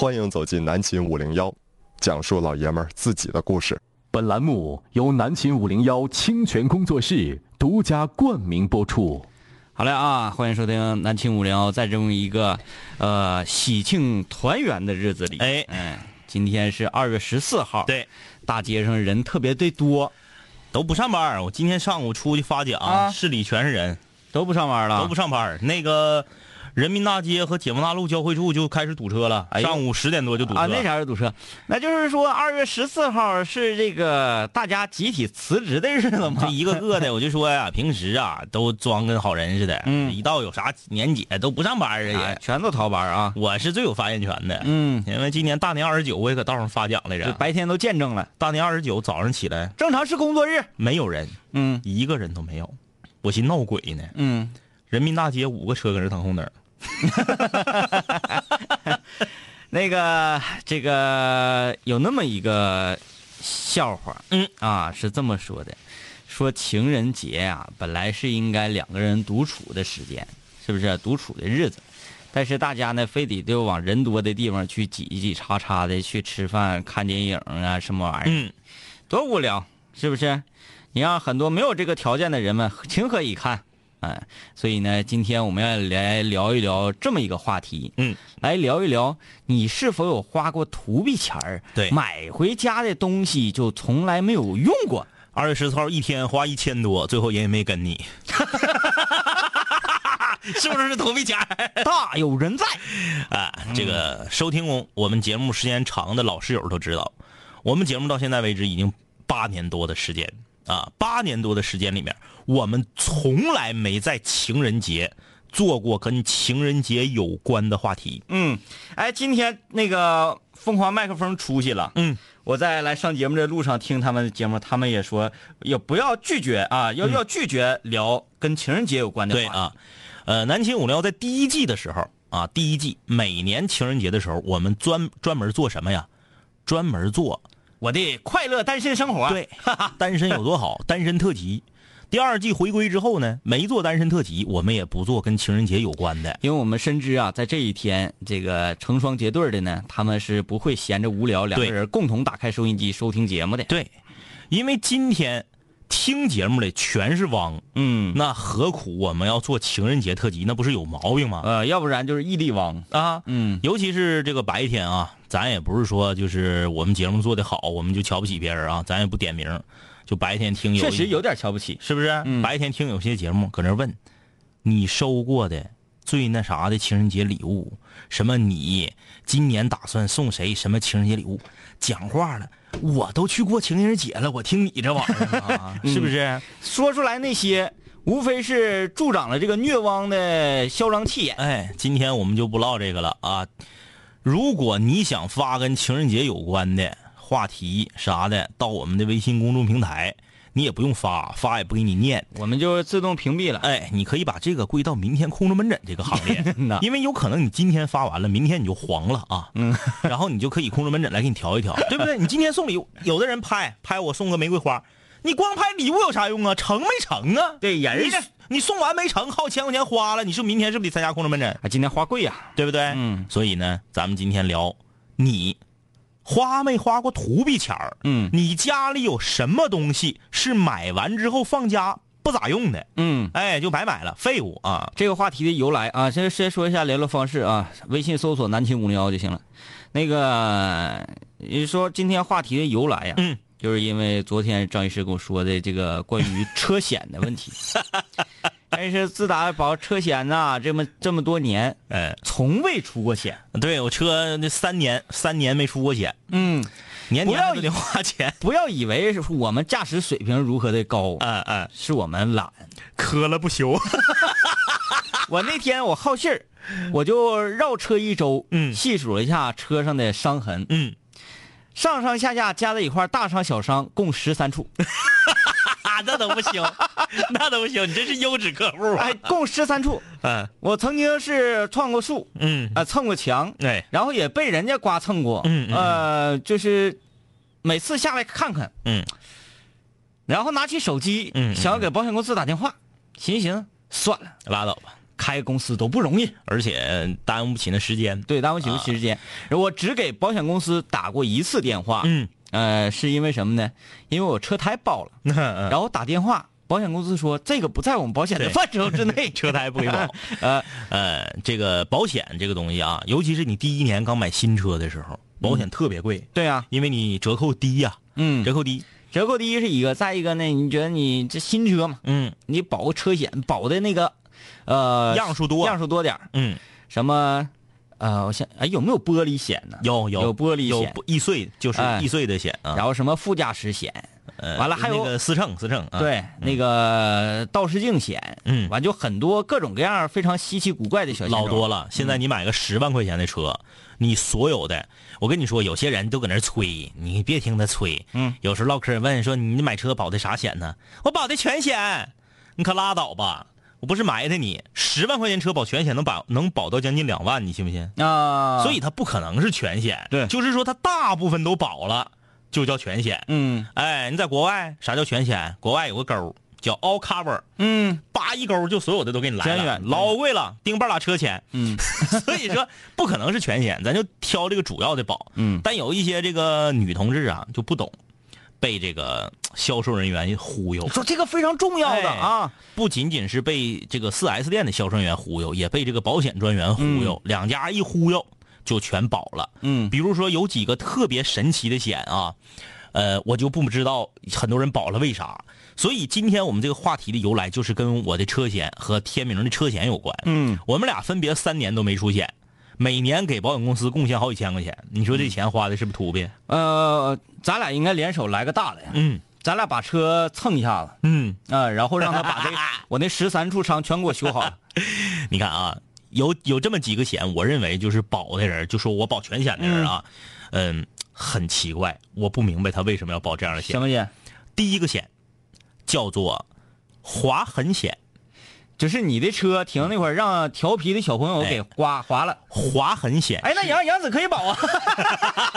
欢迎走进南秦五零幺，讲述老爷们儿自己的故事。本栏目由南秦五零幺清泉工作室独家冠名播出。好嘞啊，欢迎收听南秦五零幺，在这么一个呃喜庆团圆的日子里，哎。嗯，今天是二月十四号，对，大街上人特别的多，都不上班儿我今天上午出去发奖，啊。市里全是人，都不上班了，都不上班儿那个人民大街和解放大路交汇处就开始堵车了，哎上午十点多就堵车。啊，那啥是堵车？那就是说二月十四号是这个大家集体辞职的日子这？一个个的，我就说呀，平时啊都装跟好人似的，嗯一到有啥年节都不上班儿啊也。啊全都逃班啊，我是最有发言权的，嗯，因为今年大年二十九我也搁道上发奖来着。白天都见证了，大年二十九早上起来正常是工作日，没有人，嗯一个人都没有，我寻闹鬼呢。嗯，人民大街五个车搁这等红灯儿，那个这个有那么一个笑话，嗯啊，是这么说的，说情人节啊，本来是应该两个人独处的时间，是不是独处的日子？但是大家呢，非得就往人多的地方去挤挤叉叉的去吃饭、看电影啊，什么玩意儿，嗯，多无聊，是不是？你让很多没有这个条件的人们情何以堪？哎，所以呢，今天我们要来聊一聊这么一个话题，嗯，来聊一聊你是否有花过图币钱儿，对买回家的东西就从来没有用过，二月十四号一天花一千多，最后人也没跟你，是不是投币钱儿？大有人在。啊，这个收听我我们节目时间长的老室友都知道，我们节目到现在为止已经八年多的时间啊，八年多的时间里面，我们从来没在情人节做过跟情人节有关的话题。嗯，哎，今天那个疯狂麦克风出去了，嗯，我在来上节目的路上听他们的节目，他们也说也不要拒绝啊，要、要拒绝聊跟情人节有关的话题。对啊，呃，南秦五零幺在第一季的时候啊，第一季每年情人节的时候，我们专专门做什么呀？专门做我的快乐单身生活。，对，单身有多好？单身特辑。第二季回归之后呢，没做单身特辑，我们也不做跟情人节有关的。因为我们深知啊，在这一天，这个成双结对的呢，他们是不会闲着无聊，两个人共同打开收音机收听节目的。对，因为今天听节目的全是汪，嗯，那何苦我们要做情人节特辑？那不是有毛病吗？呃，要不然就是异地汪。啊，嗯，尤其是这个白天啊，咱也不是说就是我们节目做的好，我们就瞧不起别人啊，咱也不点名，就白天听有确实有点瞧不起。是不是？嗯白天听有些节目搁那问，你收过的最那啥的情人节礼物，什么你今年打算送谁什么情人节礼物？讲话了，我都去过情人节了，我听你这玩意儿啊，是不是？说出来那些，无非是助长了这个虐汪的嚣张气焰。哎，今天我们就不唠这个了啊。如果你想发跟情人节有关的话题啥的，到我们的微信公众平台，你也不用发，发也不给你念。我们就自动屏蔽了。哎，你可以把这个归到明天空中门诊这个行列，因为有可能你今天发完了，明天你就黄了啊。嗯，然后你就可以空中门诊来给你调一调，对不对？你今天送礼物，有的人拍拍我送个玫瑰花，你光拍礼物有啥用啊？成没成啊？对人你家你送完没成，好几千块钱花了，你说明天是不是得参加空中门诊？啊，今天花贵呀、对不对？嗯，所以呢，咱们今天聊你花没花过图币钱儿？嗯你家里有什么东西是买完之后放家不咋用的？嗯，哎，就白买了，废物啊！这个话题的由来啊，先先说一下联络方式啊，微信搜索“南秦五零幺”就行了。那个，你说今天话题的由来呀、嗯，就是因为昨天张医师跟我说的这个关于车险的问题。但是自打保车险呐、这么这么多年，哎，从未出过险。对我车那三年三年没出过险，嗯，年不要年还都得花钱。不要以为是我们驾驶水平如何的高，嗯嗯，是我们懒。磕了不休。我那天我好信儿，我就绕车一周，嗯细数了一下车上的伤痕，嗯，上上下下加在一块，大伤小伤共十三处，啊，那都不行，那都不行，你这是优质客户啊。哎，共十三处。嗯我曾经是撞过树，嗯，啊、蹭过墙，对，然后也被人家刮蹭过，嗯嗯呃，就是每次下来看看，嗯，然后拿起手机，嗯嗯想要给保险公司打电话，寻思寻，算了，拉倒吧。开公司都不容易，而且耽误不起那时间。对，耽误不起时间。我只给保险公司打过一次电话，嗯，呃，是因为什么呢？因为我车胎爆了，然后打电话，保险公司说这个不在我们保险的范畴之内，车胎不给保。呃，呃，这个保险这个东西啊，尤其是你第一年刚买新车的时候，保险特别贵，对啊，因为你折扣低呀、嗯，折扣低。折扣低是一个，再一个呢，你觉得你这新车嘛，嗯。你保个车险，保的那个，呃，样数多。样数多点儿。嗯，什么，呃，我想，哎，有没有玻璃险呢？有有有玻璃有险，易碎，就是哎易碎的险啊。然后什么副驾驶险，呃完了还有那个思乘思乘啊。对，那个倒视镜险，嗯完就很多各种各样非常稀奇古怪的小老多了。现在你买个十万块钱的车，你所有的，我跟你说，有些人都搁那儿吹，你别听他吹。嗯，有时候唠嗑问说你买车保的啥险呢？我保的全险，你可拉倒吧！我不是埋汰你，十万块钱车保全险能保能保到将近两万，你信不信？啊，所以它不可能是全险，对。就是说它大部分都保了，就叫全险。嗯。哎，你在国外啥叫全险？国外有个勾叫 all cover，嗯。叭一勾就所有的都给你来了，远老贵了，丁半拉车钱。嗯。所以说不可能是全险，咱就挑这个主要的保。嗯。但有一些这个女同志啊就不懂，被这个销售人员忽悠，说这个非常重要的哎啊，不仅仅是被这个 4S 店的销售人员忽悠，也被这个保险专员忽悠，两家一忽悠就全保了。嗯比如说有几个特别神奇的险啊，呃，我就不知道很多人保了为啥。所以今天我们这个话题的由来就是跟我的车险和天明的车险有关。嗯，我们俩分别三年都没出险，每年给保险公司贡献好几千块钱。你说这钱花的是不是土鳖？呃，咱俩应该联手来个大的呀，嗯咱俩把车蹭一下子嗯，啊，然后让他把这 我那十三处伤全给我修好。你看啊，有有这么几个险，我认为就是保的人，就说我保全险的人啊，嗯很奇怪，我不明白他为什么要保这样的险。什么险？第一个险叫做划痕险，就是你的车停那会儿，让调皮的小朋友给刮划了。划痕险。哎，那杨杨子可以保啊。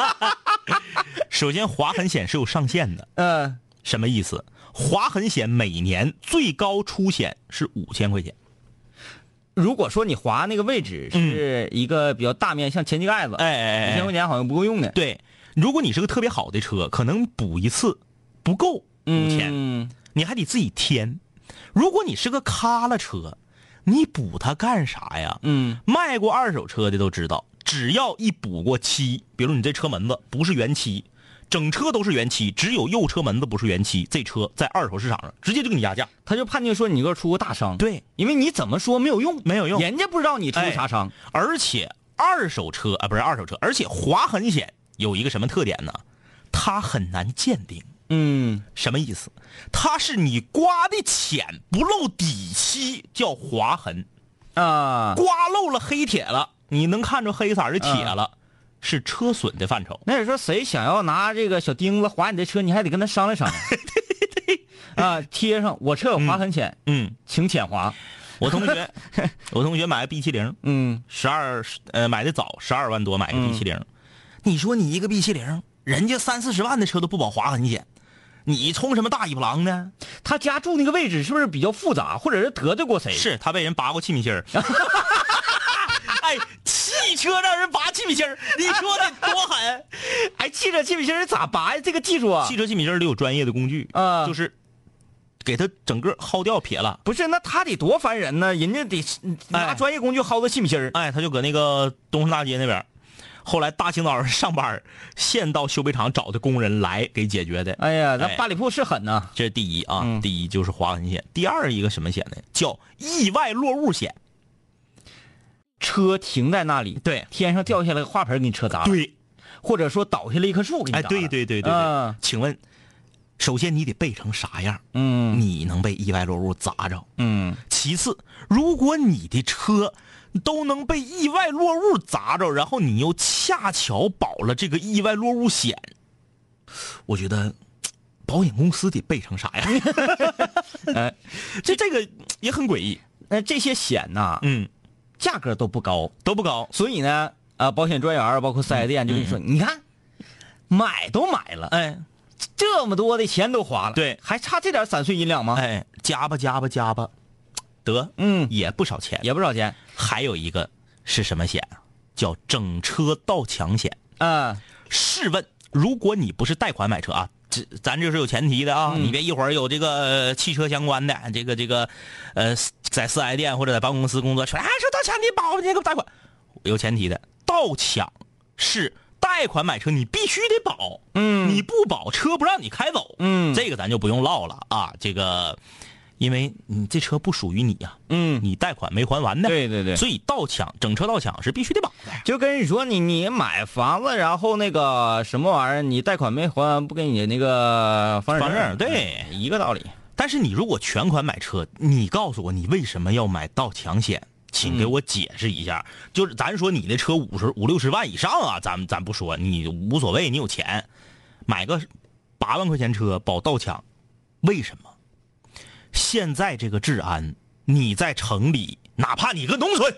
首先划痕险是有上限的，嗯什么意思？划痕险每年最高出险是五千块钱。如果说你划那个位置是一个比较大面，像前机盖子，哎哎哎五千块钱好像不够用的。对，如果你是个特别好的车，可能补一次不够五千、嗯，你还得自己添。如果你是个卡了车，你补它干啥呀？嗯，卖过二手车的都知道，只要一补过漆，比如你这车门子不是原漆，整车都是原漆，只有右车门子不是原漆，这车在二手市场上直接就给你压价。他就判定说你这出过大伤。对，因为你怎么说没有用，没有用人家不知道你出哎啥伤。而且二手车啊，不是二手车，而且划痕险有一个什么特点呢？它很难鉴定。嗯什么意思？它是你刮的浅不露底漆，叫划痕；啊，刮漏了黑铁了，你能看出黑色的铁了，是车损的范畴。那你说谁想要拿这个小钉子划你的车，你还得跟他商量商量。对对对。啊，贴上我车有划痕险，嗯，请浅划。我同学，我同学买个 B 七零，嗯，十二呃买的早，十二万多买个 B 七零。你说你一个 B 七零，人家三四十万的车都不保划痕险，你冲什么大尾巴狼呢？他家住那个位置是不是比较复杂，或者是得罪过谁？是他被人拔过气密芯儿。哎，汽车让人拔气密芯儿，你说的多狠！哎，汽车气密芯儿咋拔呀？这个技术啊汽，车气密芯儿得有专业的工具啊就是给他整个薅掉撇了。不是，那他得多烦人呢，人家得拿哎专业工具薅个气密芯儿。哎，他就搁那个东山大街那边儿，后来大清早上上班儿，现到修配厂找的工人来给解决的。哎呀，那哎八里铺是狠呐。这是第一啊，嗯第一就是划痕险。第二一个什么险呢？叫意外落物险。车停在那里，对天上掉下来个花盆给你车砸了，对，或者说倒下来一棵树给你哎，砸了。对对对对对。啊请问，首先你得备成啥样？嗯你能被意外落物砸着？嗯，其次，如果你的车都能被意外落物砸着，然后你又恰巧保了这个意外落物险，我觉得 保险公司得备成啥呀？哎，这这个也很诡异。那这些险呐，嗯，价格都不高，都不高。所以呢，啊，保险专员儿包括四 S 店就跟你说，你看，买都买了，哎这么多的钱都花了，对还差这点散碎银两吗？哎，加吧加吧加吧，得，嗯也不少钱。也不少钱。还有一个是什么险啊？叫整车盗抢险。啊，试问，如果你不是贷款买车啊，这咱这是有前提的啊，嗯你别一会儿有这个、呃汽车相关的，这个这个，呃，在四 S 店或者在办公司工作，说啊说盗抢你保你给我贷款，有前提的，盗抢是贷款买车你必须得保，嗯你不保车不让你开走，嗯这个咱就不用唠了啊，这个，因为你这车不属于你呀、嗯，你贷款没还完的，对对对所以盗抢整车盗抢是必须得保的。就跟你说，你你买房子，然后那个什么玩意儿，你贷款没还，不给你那个房产证对一个道理。但是你如果全款买车，你告诉我你为什么要买盗抢险？请给我解释一下。就是咱说你的车五十五六十万以上啊，咱咱不说，你无所谓，你有钱，买个八万块钱车保盗抢，为什么？现在这个治安，你在城里，哪怕你个农村，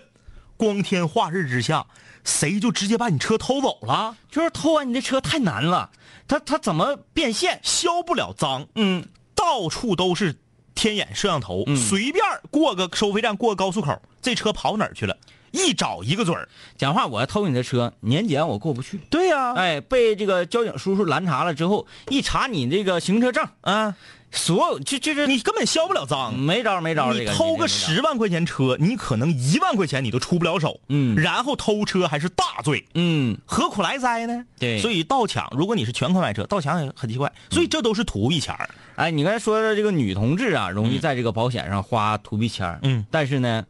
光天化日之下，谁就直接把你车偷走了，就是偷完你的车太难了，他他怎么变现？消不了赃。嗯，到处都是天眼摄像头，随便过个收费站，过个高速口，这车跑哪儿去了？一找一个准儿。讲话我要偷你的车，年检我过不去。对呀、哎，被这个交警叔叔拦查了之后，一查你这个行车证，啊，所有就就是你根本消不了赃。没招没招。这你偷个十万块钱车，你可能一万块钱你都出不了手。嗯然后偷车还是大罪，嗯，何苦来哉呢？对所以盗抢，如果你是全款买车，盗抢也很奇怪。所以这都是图一钱儿。哎，你刚才说的这个女同志啊，容易在这个保险上花图币钱儿嗯，但是呢，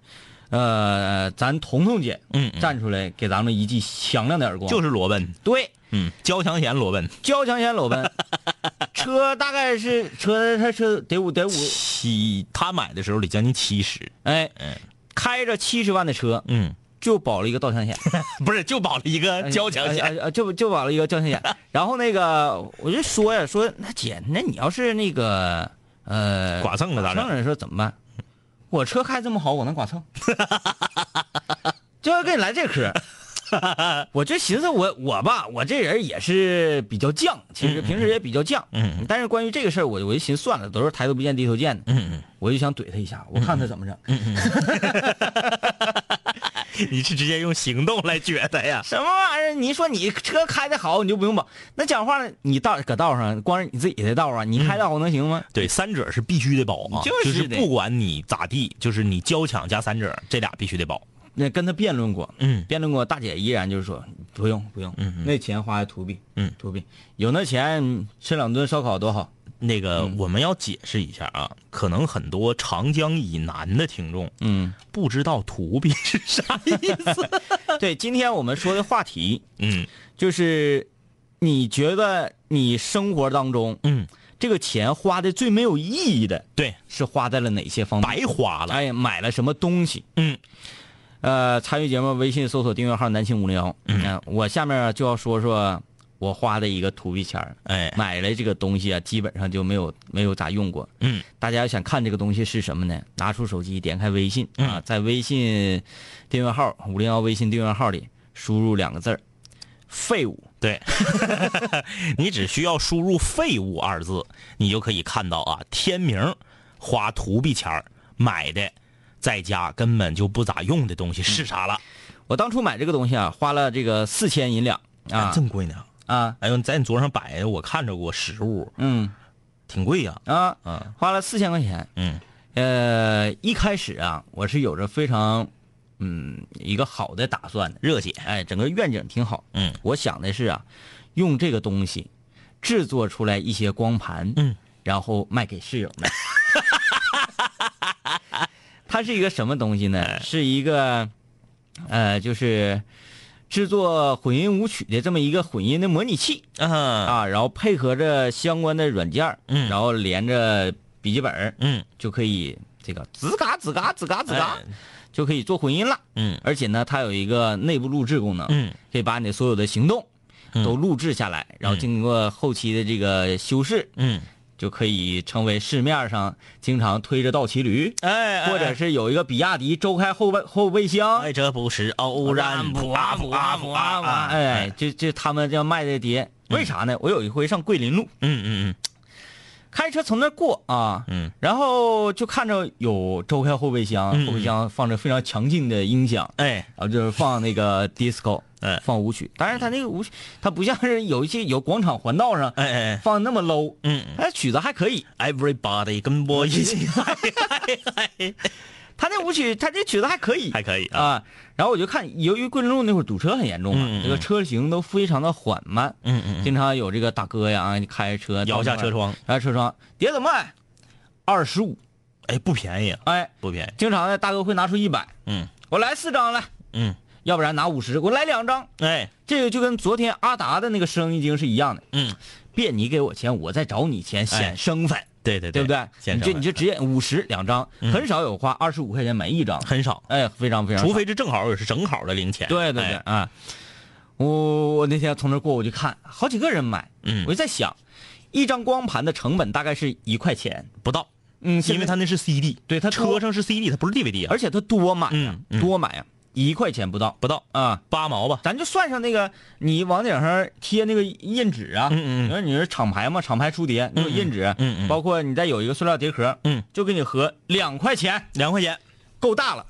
呃，咱彤彤姐嗯嗯。站出来给咱们一记响亮的耳光，就是裸奔，对，嗯，交强险裸奔，交强险裸奔，车大概是车他车得五得五，七，他买的时候得将近七十，哎，嗯。开着七十万的车嗯，就保了一个盗抢险，不是就保了一个交强险，就就保了一个交强险。然后那个我就说呀，说那姐，那你要是那个呃剐蹭了咋整剐蹭了说怎么办？我车开这么好，我能剐蹭？就要跟你来这嗑。我就寻思我我吧，我这人也是比较犟，其实平时也比较犟，嗯嗯但是关于这个事儿，我我就寻思算了，都是抬头不见低头见的，嗯嗯。我就想怼他一下，我看他怎么整。你是直接用行动来觉得呀？什么玩意儿？你说你车开的好，你就不用保。那讲话了，你道搁道上，光是你自己的道啊，你开的好能行吗？对，三者是必须得保啊，就是不管你咋地，就是你交强加三者这俩必须得保。那跟他辩论过，嗯辩论过，大姐依然就是说不用不用，嗯嗯那钱花在图币，嗯图币有那钱吃两顿烧烤多好。那个我们要解释一下啊，可能很多长江以南的听众嗯，不知道图币是啥意思。对，今天我们说的话题嗯就是，你觉得你生活当中嗯，这个钱花的最没有意义的对，是花在了哪些方面？白花了。哎，买了什么东西？嗯呃，参与节目微信搜索订阅号“南青五零幺”。嗯，我下面就要说说我花的一个图币钱儿哎买了这个东西啊，基本上就没有没有咋用过。嗯大家要想看这个东西是什么呢？拿出手机，点开微信啊，在微信订阅号五零幺微信订阅号里输入两个字儿“废物对，你只需要输入“废物”二字，你就可以看到啊，天明花图币钱儿买的，在家根本就不咋用的东西是啥了？”。我当初买这个东西啊，花了这个四千银两啊这么贵呢？啊，哎呦，在你桌上摆的，我看着过实物，嗯挺贵呀。啊，嗯花了四千块钱。嗯呃，一开始啊，我是有着非常嗯一个好的打算的，热血。哎，整个愿景挺好。嗯我想的是啊，用这个东西制作出来一些光盘，嗯，然后卖给室友们。它是一个什么东西哎呢？是一个，呃，就是制作混音舞曲的这么一个混音的模拟器啊啊，然后配合着相关的软件嗯。然后连着笔记本嗯。就可以这个吱嘎吱嘎吱嘎吱嘎哎，就可以做混音了。嗯。而且呢，它有一个内部录制功能，嗯。可以把你的所有的行动嗯。都录制下来，然后经过后期的这个修饰，嗯，就可以成为市面上经常推着倒骑驴，哎，或者是有一个比亚迪周开后备后备箱，哎，这不是偶然，普啊普啊普啊普啊，哎，这这他们这样卖的碟，为啥呢？我有一回上桂林路，嗯嗯嗯开车从那过啊，嗯，然后就看着有周开后备箱，嗯后备箱放着非常强劲的音响，哎，然后就是放那个 disco，哎。放舞曲。当然，他那个舞曲，他不像是有一些有广场环道上哎哎哎，放那么 low，嗯。哎，曲子还可以。，Everybody 跟我一起嗨嗨嗨，他那舞曲，他这曲子还可以，还可以啊，啊。然后我就看，由于桂林路那会儿堵车很严重嘛，这个车行都非常的缓慢，嗯嗯，经常有这个大哥呀，啊开着车摇下车窗，摇下车窗，碟怎么卖？二十五，哎，不便宜啊，哎，不便宜，经常呢大哥会拿出一百，嗯。我来四张来，嗯，要不然拿五十，我来两张。哎，这个就跟昨天阿达的那个生意经是一样的，嗯，别你给我钱，我再找你钱，显身份。对，对对。对不对？你就你就直接五十两张，很少有花二十五块钱买一张，很少，哎，非常非常，除非是正好也是正好的零钱，对对对哎。啊！我我那天从那儿过，我就看好几个人买，嗯。我就在想，一张光盘的成本大概是一块钱，不到，嗯，因为他那是 CD，对它多车上是 CD，他不是 DVD 啊，而且他多买呀多买呀，一块钱不到不到。啊。八毛吧，咱就算上那个，你往顶上贴那个印纸啊，嗯嗯嗯。你说你是厂牌嘛，厂牌出碟，那有印纸，嗯嗯。包括你再有一个塑料碟壳，嗯，就给你合两块钱，两块钱。够大了，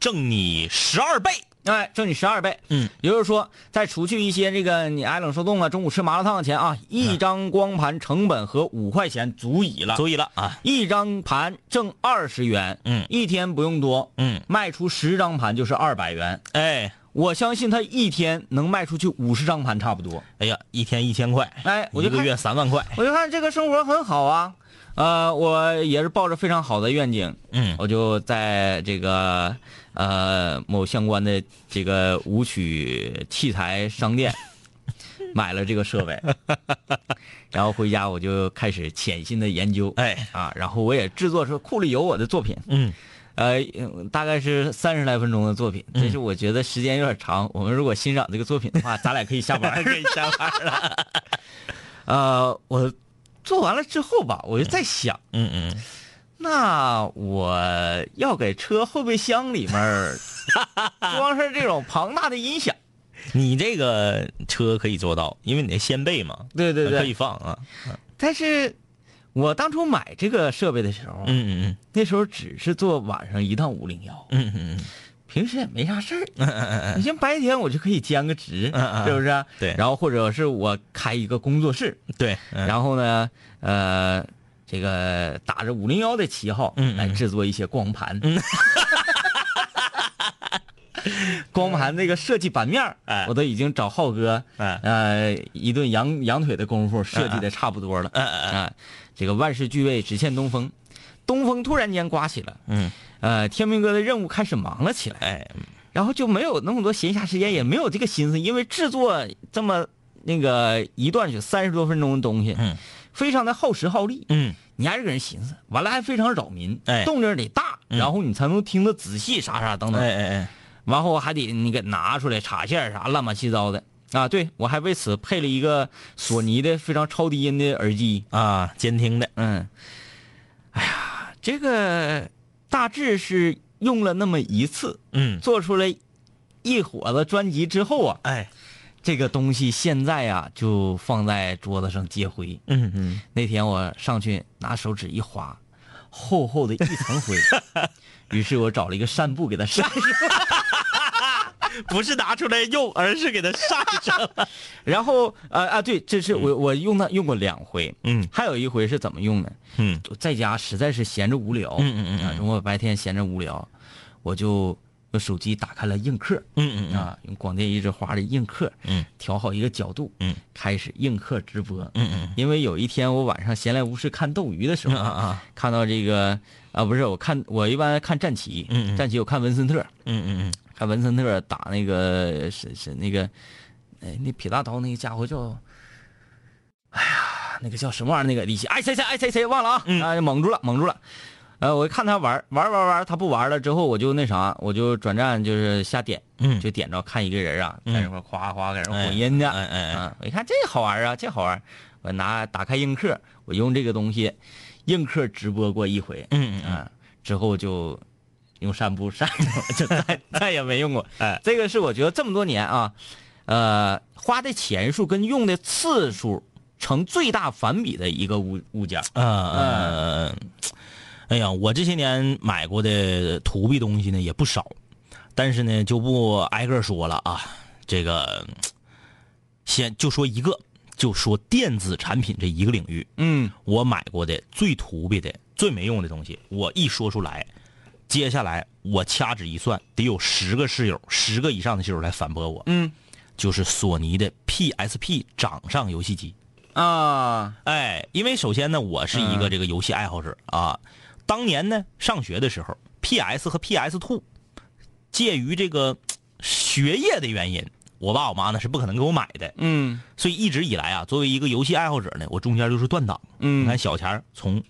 挣你十二倍，哎，挣你十二倍，嗯，也就是说，再除去一些这个你挨冷受冻啊，中午吃麻辣烫的钱啊，一张光盘成本和五块钱足以了。足以了啊，一张盘挣二十元，嗯。一天不用多，嗯，卖出十张盘就是二百元。哎。我相信他一天能卖出去五十张盘差不多。哎呀，一天一千块，哎，我就一个月三万块，我就看这个生活很好啊，呃，我也是抱着非常好的愿景，嗯我就在这个呃某相关的这个舞曲器材商店 买了这个设备，然后回家我就开始潜心的研究，哎。啊，然后我也制作出库里有我的作品，嗯。呃，嗯大概是三十来分钟的作品，但是我觉得时间有点长，我们如果欣赏这个作品的话，咱俩可以下班。儿，可以下班了，呃，我做完了之后吧，我就在想。嗯嗯，那我要给车后备箱里面儿 装上这种庞大的音响，你这个车可以做到，因为你的掀背嘛，对对对。可以。放啊，但是，我当初买这个设备的时候，嗯嗯嗯。那时候只是做晚上一趟五零幺，嗯嗯嗯。平时也没啥事儿。你像白天我就可以兼个职，是不是？对。然后或者是我开一个工作室，嗯，对，嗯。然后呢，呃，这个打着五零幺的旗号来制作一些光盘。光盘那个设计版面我都已经找浩哥，哎。呃，一顿羊羊腿的功夫设计的差不多了。啊，这个万事俱备，只欠东风。东风突然间刮起了，嗯，呃，天明哥的任务开始忙了起来，哎，然后就没有那么多闲暇时间，也没有这个心思，因为制作这么那个一段就三十多分钟的东西，嗯，非常的耗时耗力，嗯。你还是给人寻思，完了还非常扰民，哎动静得大，然后你才能听得仔细，啥啥等等，哎哎哎，完后还得你给拿出来插线啥乱七八糟的。啊！对我还为此配了一个索尼的非常超低音的耳机，啊，监听的，嗯，哎呀，这个大致是用了那么一次，嗯，做出来一伙子专辑之后啊，哎，这个东西现在啊就放在桌子上接灰。嗯嗯，那天我上去拿手指一划，厚厚的一层灰，于是我找了一个扇布给它扇上。不是拿出来用，而是给它扇上。了，然后呃啊，对，这是我我用它用过两回，嗯。还有一回是怎么用呢？嗯。在家实在是闲着无聊，嗯嗯嗯啊，如果白天闲着无聊，我就用手机打开了映客，嗯嗯啊，用广电一枝花的映客，嗯，调好一个角度，嗯，开始映客直播，嗯嗯因为有一天我晚上闲来无事看斗鱼的时候，啊啊看到这个啊，不是我看我一般看战旗，嗯嗯战旗我看文森特，嗯嗯嗯，看文森特打那个是是那个，哎，那撇大刀那个家伙叫，哎呀，那个叫什么玩意儿？那个李奇，哎谁谁哎谁谁忘了啊？嗯啊，蒙住了，蒙住了。呃，我看他玩玩玩玩，他不玩了之后，我就那啥，我就转战就是瞎点，嗯。就点着看一个人啊，在那块儿夸夸搁那哎混音的，哎哎哎啊，我一看这好玩啊，这好玩，我拿打开映客，我用这个东西，映客直播过一回，嗯嗯啊，之后就用扇布扇着，就再 再也没用过。哎，这个是我觉得这么多年啊，呃，花的钱数跟用的次数成最大反比的一个物物件儿。呃，哎呀，我这些年买过的土币东西呢也不少，但是呢就不挨个说了啊。这个先就说一个，就说电子产品这一个领域，嗯我买过的最土币的、最没用的东西，我一说出来，接下来我掐指一算，得有十个室友，十个以上的室友来反驳我。嗯就是索尼的 PSP 掌上游戏机。啊哎，因为首先呢，我是一个这个游戏爱好者啊。当年呢，上学的时候，PS 和 PS Two，介于这个学业的原因，我爸我妈呢是不可能给我买的。嗯所以一直以来啊，作为一个游戏爱好者呢，我中间就是断档。嗯你看小钱从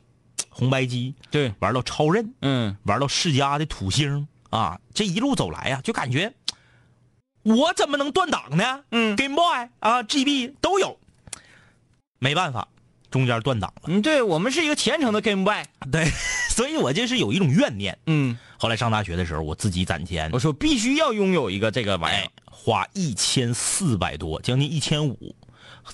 红白机对玩到超任，嗯玩到世嘉的土星啊，这一路走来呀、就感觉我怎么能断档呢？嗯，Game Boy 啊，GB 都有，没办法，中间断档了。嗯，对我们是一个虔诚的 Game Boy。对，所以我就是有一种怨念。嗯，后来上大学的时候，我自己攒钱我，说必须要拥有一个这个玩意哎儿。，花一千四百多，将近一千五，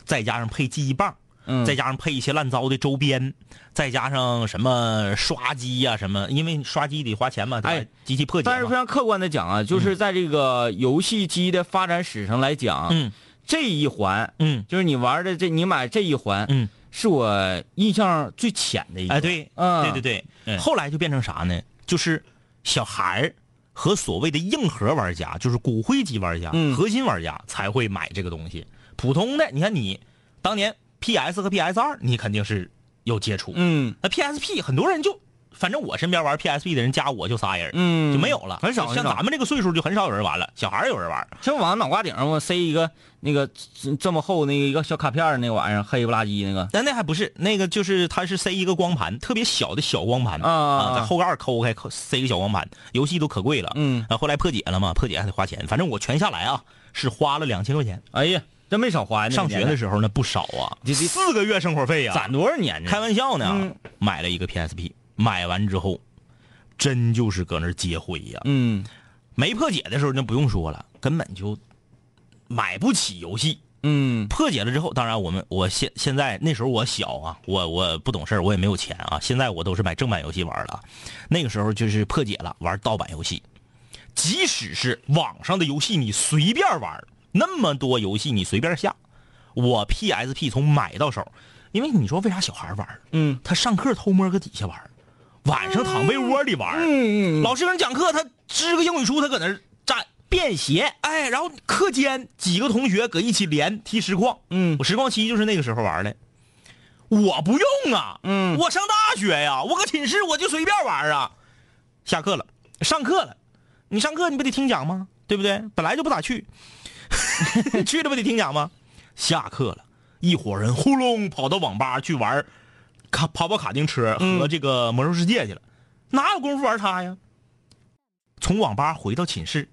再加上配记忆棒，嗯再加上配一些烂糟的周边，再加上什么刷机呀、什么，因为刷机得花钱嘛，哎，机器破解。但是非常客观的讲啊，就是在这个游戏机的发展史上来讲，嗯这一环嗯就是你玩的这，你买这一环，嗯，是我印象最浅的一个。哎，对，嗯对对对，嗯后来就变成啥呢？就是小孩儿和所谓的硬核玩家，就是骨灰级玩家、嗯核心玩家才会买这个东西。普通的，你看你当年 PS 和 PS 二，你肯定是有接触。嗯那 PSP 很多人就，反正我身边玩 PSP 的人加我就仨人，嗯，就没有了，很少像咱们这个岁数就很少有人玩了，小孩儿有人玩。就往脑瓜顶上我塞一个那个这这么厚那个一个小卡片儿那玩意儿，黑不拉几那个。但那还不是那个，就是它是塞一个光盘，特别小的小光盘啊在后盖儿抠开，抠塞个小光盘，游戏都可贵了。嗯啊，后来破解了嘛，破解还得花钱，反正我全下来啊是花了两千块钱。哎呀，真没少花呀！上学的时候那不少啊，四个月生活费呀、攒多少年呢？开玩笑呢、嗯买了一个 PSP，买完之后，真就是搁那儿接灰呀、嗯。没破解的时候那不用说了，根本就买不起游戏。嗯。破解了之后，当然我们我现现在那时候我小啊，我我不懂事儿我也没有钱啊。现在我都是买正版游戏玩了，那个时候就是破解了玩盗版游戏，即使是网上的游戏你随便玩，那么多游戏你随便下，我 PSP 从买到手，因为你说为啥小孩玩？嗯。他上课偷摸搁底下玩，晚上躺被窝里玩，嗯嗯，老师搁那讲课，他支个英语书，他搁那儿站便携，哎，然后课间几个同学搁一起连踢实况，嗯。我实况七就是那个时候玩的，我不用啊，嗯。我上大学呀，我搁寝室我就随便玩啊，下课了，上课了，你上课你不得听讲吗？对不对？本来就不咋去，去了不得听讲吗？下课了，一伙人呼隆跑到网吧去玩卡跑跑卡丁车和这个魔兽世界去了，哪有功夫玩它呀？从网吧回到寝室，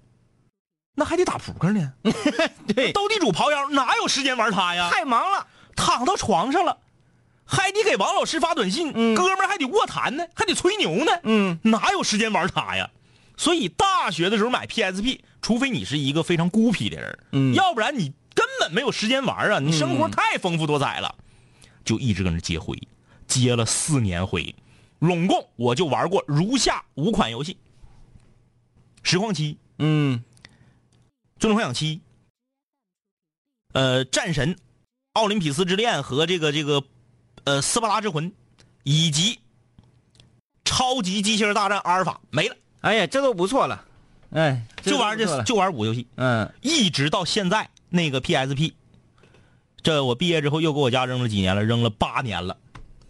那还得打扑克呢。对，斗地主、刨腰，哪有时间玩它呀？太忙了。躺到床上了，还得给王老师发短信，嗯哥们儿还得卧谈呢，还得吹牛呢，嗯哪有时间玩它呀？所以大学的时候买 PSP，除非你是一个非常孤僻的人，嗯要不然你根本没有时间玩啊！你生活太丰富多彩了，就一直跟那接灰，接了四年灰，拢共我就玩过如下五款游戏：实况七、嗯。最终幻想七、呃战神、奥林匹斯之恋和这个这个呃斯巴达之魂，以及超级机器人大战阿尔法没了，哎呀，这都不错了。哎，就玩这就玩五个游戏，嗯。一直到现在那个 PSP，这我毕业之后又给我家扔了几年了，扔了八年了，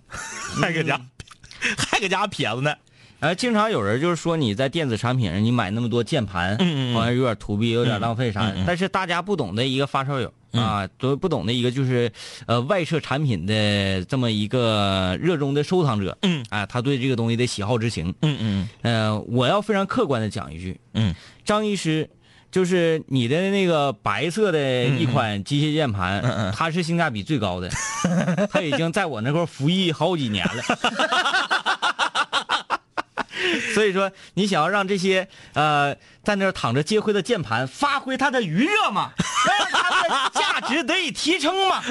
还搁家、还搁家撇着呢。哎，经常有人就是说你在电子产品上你买那么多键盘，嗯嗯嗯好像有点土逼，有点浪费啥的。嗯嗯嗯但是大家不懂的一个发烧友、啊，都不懂的一个就是呃外设产品的这么一个热衷的收藏者，嗯啊，他对这个东西的喜好之情。嗯嗯呃，我要非常客观的讲一句，嗯张医师。就是你的那个白色的一款机械键盘，嗯嗯它是性价比最高的，它已经在我那块服役好几年了。所以说，你想要让这些呃在那躺着接灰的键盘发挥它的余热嘛，让它的价值得以提升嘛，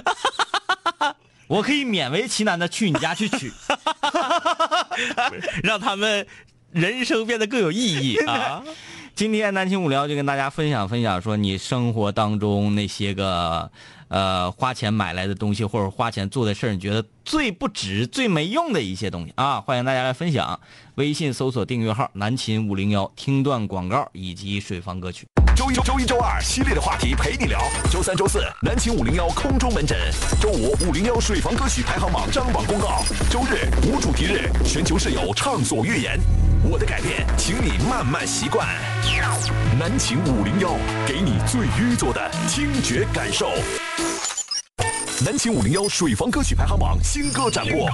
我可以勉为其难的去你家去取。让他们人生变得更有意义啊！今天南青五聊就跟大家分享分享，说你生活当中那些个呃花钱买来的东西，或者花钱做的事儿，你觉得最不值、最没用的一些东西啊，欢迎大家来分享。微信搜索订阅号“南秦五零幺”，听段广告以及水房歌曲。周一、周一、周二系列的话题陪你聊。周三、周四南秦五零幺空中门诊。周五五零幺水房歌曲排行榜张榜公告。周日无主题日，全球室友畅所欲言。我的改变，请你慢慢习惯。南秦五零幺，给你最淤作的听觉感受。南秦五零幺水房歌曲排行榜新歌展播。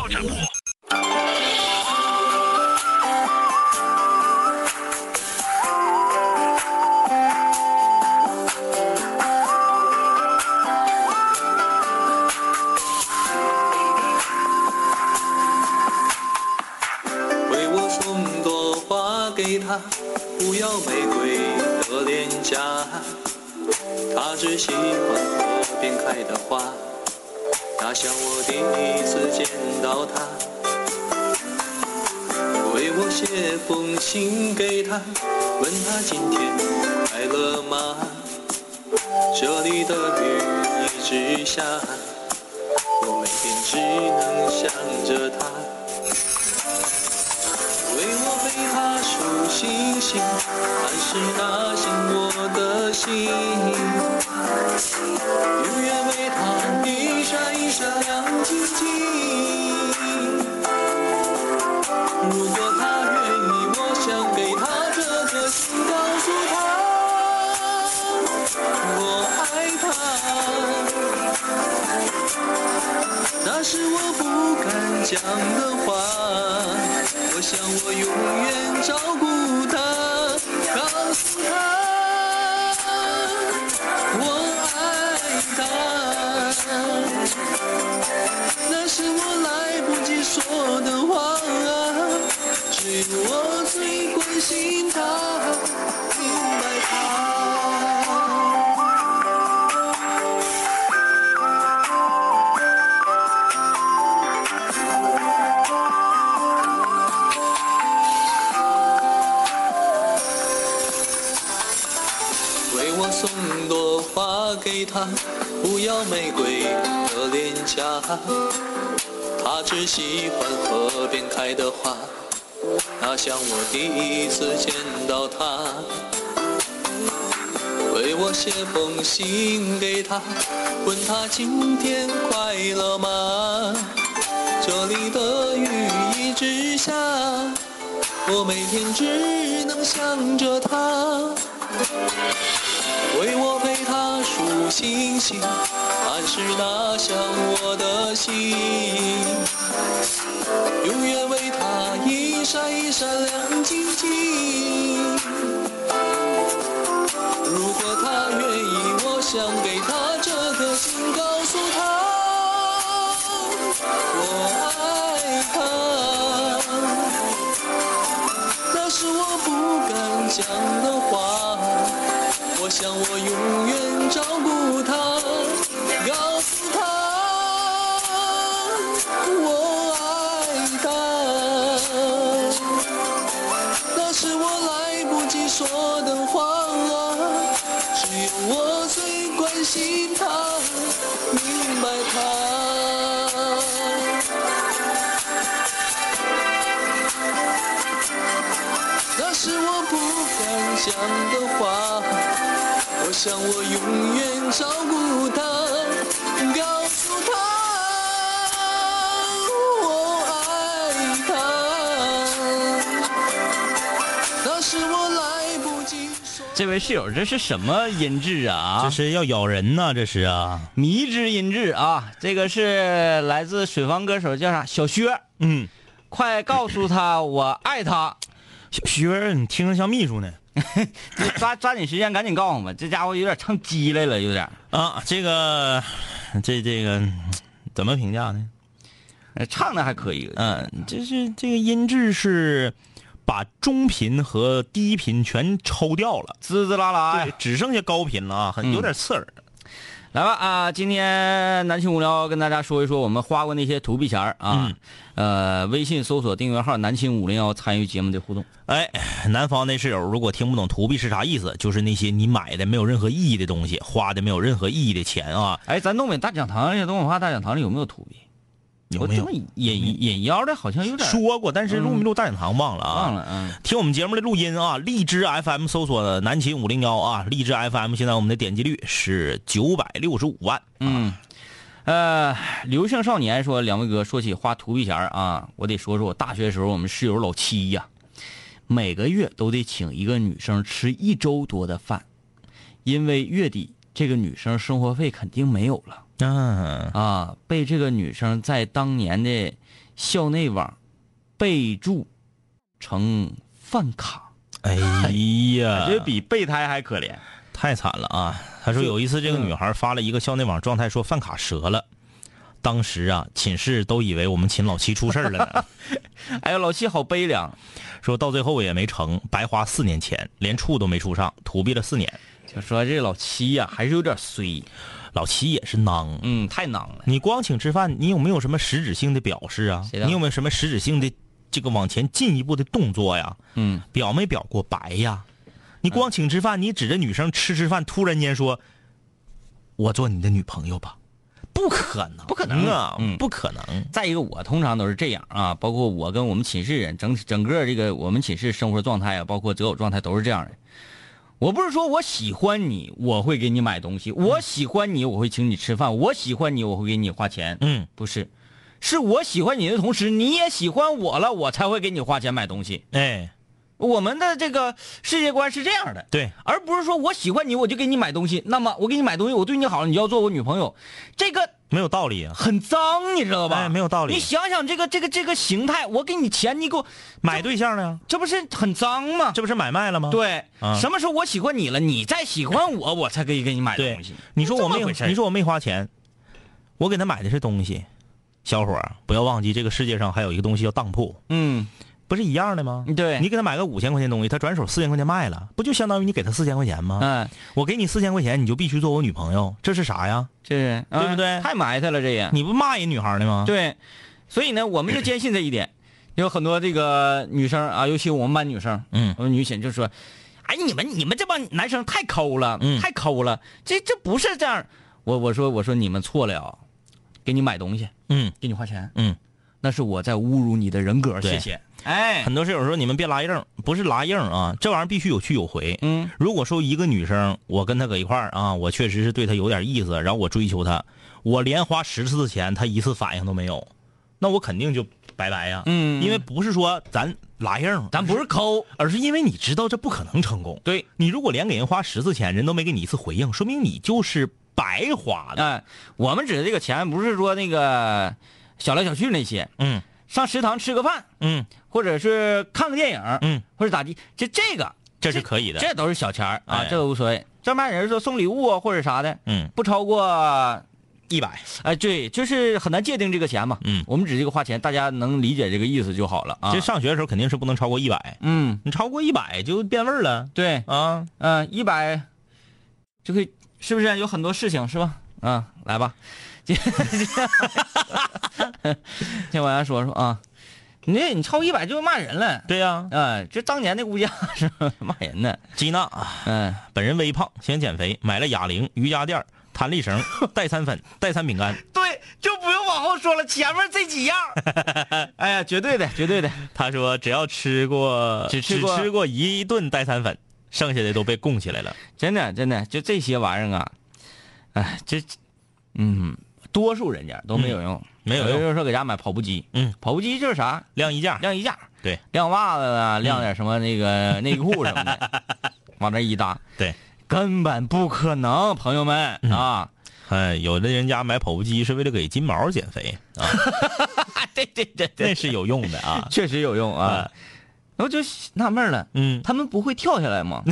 花，那像我第一次见到他。为我写封信给他，问他今天快乐吗？这里的雨一直下，我每天只能想着他。为我为他数星星，还是那星我的心。是我不敢讲的话。我想我永远照顾她，告诉她我爱她。那是我来不及说的话，只有我送朵花给她，不要玫瑰的脸颊。她只喜欢河边开的花，那像我第一次见到她。为我写封信给她，问她今天快乐吗？这里的雨一直下，我每天只能想着她。星星，还是那像我的心。永远为他一闪一闪亮晶晶。如果他愿意，我想给他这颗心，告诉他我爱他。那是我不敢讲的话。想我永远照顾他，告诉他我爱他。那是我来不及说的话，只有我最关心他，明白他。那是我不敢讲的话。我想我永远照顾他，告诉他我爱他。那是我来不及说。这位室友，这是什么音质啊？这是要咬人呐，这是啊，迷之音质啊！这个是来自水房歌手叫啥？小薛，嗯，快告诉他我爱他。小薛，你听着像秘书呢。就 抓抓紧时间，赶紧告诉我们，这家伙有点唱鸡来了，有点。啊，这个，这这个怎么评价呢？呃唱的还可以，嗯，就是这个音质是把中频和低频全抽掉了，滋滋啦啦对，。只剩下高频了啊，很嗯有点刺耳。来吧啊！今天南青无聊跟大家说一说我们花过那些土币钱儿啊。呃，微信搜索订阅号“南青五零幺”，参与节目的互动。哎，南方那室友如果听不懂图币是啥意思，就是那些你买的没有任何意义的东西，花的没有任何意义的钱啊。哎，咱东北大讲堂，这东北话大讲堂里有没有图币？有没有引引腰的，好像有点说过？但是录没录大讲堂忘了啊。忘了。嗯，听我们节目的录音啊，荔枝 FM 搜索南秦五零幺啊，荔枝 FM 现在我们的点击率是九百六十五万。嗯，呃，刘姓少年说，两位哥说起花图币钱儿啊，我得说说我大学时候我们室友老七呀，每个月都得请一个女生吃一周多的饭，因为月底这个女生生活费肯定没有了嗯、啊，被这个女生在当年的校内网备注成饭卡，哎呀，这比备胎还可怜。太惨了啊！他说有一次这个女孩发了一个校内网状态，说饭卡折了。当时啊，寝室都以为我们秦老七出事儿了呢。哎呀，老七好悲凉，说到最后也没成，白花四年钱，连处都没处上，土逼了四年。就说这老七呀、还是有点衰，老七也是囊，嗯，太囊了。你光请吃饭，你有没有什么实质性的表示啊？你有没有什么实质性的这个往前进一步的动作呀？嗯，表没表过白呀？你光请吃饭，你指着女生吃吃饭，突然间说：“我做你的女朋友吧？”不可能，不可能啊，嗯不可能。再一个，我通常都是这样啊，包括我跟我们寝室人整整个这个我们寝室生活状态啊，包括择偶状态都是这样的。我不是说我喜欢你，我会给你买东西；我喜欢你，我会请你吃饭；我喜欢你，我会给你花钱。嗯，不是，是我喜欢你的同时，你也喜欢我了，我才会给你花钱买东西。哎，我们的这个世界观是这样的，对，而不是说我喜欢你，我就给你买东西。那么我给你买东西，我对你好了，你就要做我女朋友，这个没有道理啊。很脏，你知道吧？哎没有道理你想想这个这个这个形态，我给你钱，你给我买对象呢？这不是很脏吗？这不是买卖了吗？对，啊什么时候我喜欢你了，你再喜欢我，我才可以给你买东西。，你说我没你说我没花钱，我给他买的是东西。小伙儿，不要忘记这个世界上还有一个东西叫当铺，嗯，不是一样的吗？对你给他买个五千块钱东西，他转手四千块钱卖了，不就相当于你给他四千块钱吗？嗯，我给你四千块钱，你就必须做我女朋友，这是啥呀？这是对不对嗯太埋汰了，这也你不骂人女孩呢吗？对，所以呢，我们就坚信这一点。有很多这个女生啊，尤其我们班女生，嗯我们女寝就说：“哎，你们你们这帮男生太抠了，嗯太抠了，这这不是这样。”我我说我说你们错了啊，给你买东西，嗯给你花钱，嗯，那是我在侮辱你的人格，谢谢。哎，很多室友说你们别拉硬，不是拉硬啊，这玩意儿必须有去有回。嗯，如果说一个女生，我跟她搁一块儿啊，我确实是对她有点意思，然后我追求她，我连花十次钱，她一次反应都没有，那我肯定就拜拜呀。嗯因为不是说咱拉硬，咱不是抠，而是因为你知道这不可能成功。对，你如果连给人花十次钱，人都没给你一次回应，说明你就是白花的。哎，我们指的这个钱不是说那个小来小去那些，嗯上食堂吃个饭，嗯，或者是看个电影，嗯，或者咋地，就这个这是可以的。这都是小钱儿啊哎，这都无所谓。这帮人说送礼物啊或者啥的，嗯，不超过，一百。哎，对，就是很难界定这个钱嘛。嗯我们指这个花钱，大家能理解这个意思就好了啊。这上学的时候肯定是不能超过一百，嗯，你超过一百就变味儿了对，啊。嗯，一百就可以，是不是有很多事情是吧？嗯，来吧，接接往下说说啊，你这你超一百就骂人了。对呀、哎，这当年那物价是吧骂人的。吉娜，嗯，本人微胖，想减肥，买了哑铃、瑜伽垫、弹力绳、代餐粉、代餐饼干。对，就不用往后说了，前面这几样。哎呀，绝对的，绝对的。他说只要吃过只吃过只吃过一顿代餐粉，剩下的都被供起来了。真的，真的，就这些玩意儿啊，哎，这，嗯，多数人家都没有用，没有用。就是说给家买跑步机，嗯，跑步机就是啥，晾衣架，晾衣架，对，晾袜子啊，晾点什么那个 内裤什么的，往那一搭，对，根本不可能，朋友们啊，哎，有的人家买跑步机是为了给金毛减肥啊，对对对那是有用的啊。确实有用啊。我就纳闷了，嗯。他们不会跳下来吗？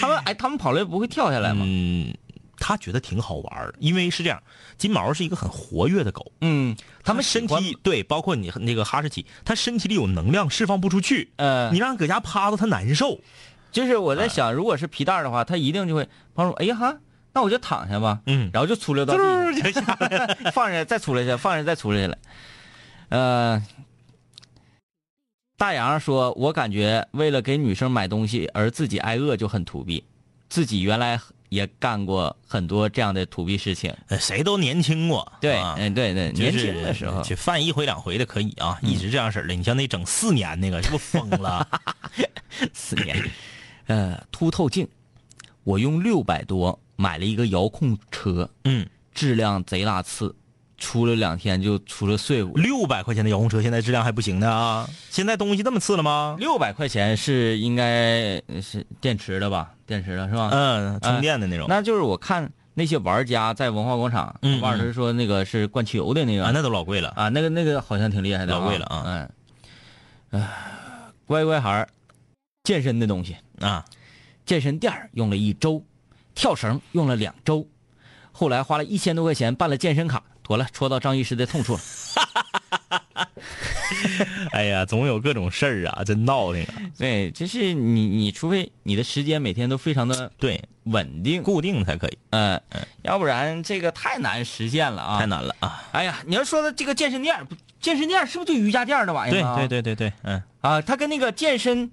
他们哎，他们跑来不会跳下来吗？嗯，他觉得挺好玩儿，因为是这样，金毛是一个很活跃的狗，嗯，他们身体对，包括你那个哈士奇，它身体里有能量释放不出去，嗯，你让搁家趴着，它难受。就是我在想，如果是皮蛋的话，它一定就会帮助。哎呀哈，那我就躺下吧，嗯，然后就出溜到地就下来了。放下再出来下，放下再出来去了。呃，大洋说：“我感觉为了给女生买东西而自己挨饿就很土逼，自己原来也干过很多这样的土逼事情。呃谁都年轻过，对，啊嗯，对对，就是年轻的时候，犯一回两回的可以啊，一直这样式的。你像那整四年那个，是不是疯了？四年，呃，凸透镜，我用六百多买了一个遥控车，嗯，质量贼拉次，出了两天就出了碎骨。六百块钱的遥控车，现在质量还不行呢啊！现在东西这么次了吗？六百块钱是应该是电池的吧？电池的是吧？嗯，充电的那种。那就是我看那些玩家在文化广场，嗯嗯王老师说那个是灌汽油的那个啊，那都老贵了。啊，那个那个好像挺厉害的、老贵了啊嗯，哎，乖乖孩儿，健身的东西，啊，健身垫用了一周，跳绳用了两周，后来花了一千多块钱办了健身卡，妥了，戳到张医师的痛处了。哎呀，总有各种事儿啊，真闹腾啊。对，就是你，你除非你的时间每天都非常的对，稳定，固定才可以，嗯、要不然这个太难实现了啊。太难了啊。哎呀，你要说的这个健身垫健身垫是不是就瑜伽垫那玩意对儿啊？对对对对，嗯啊，它跟那个健身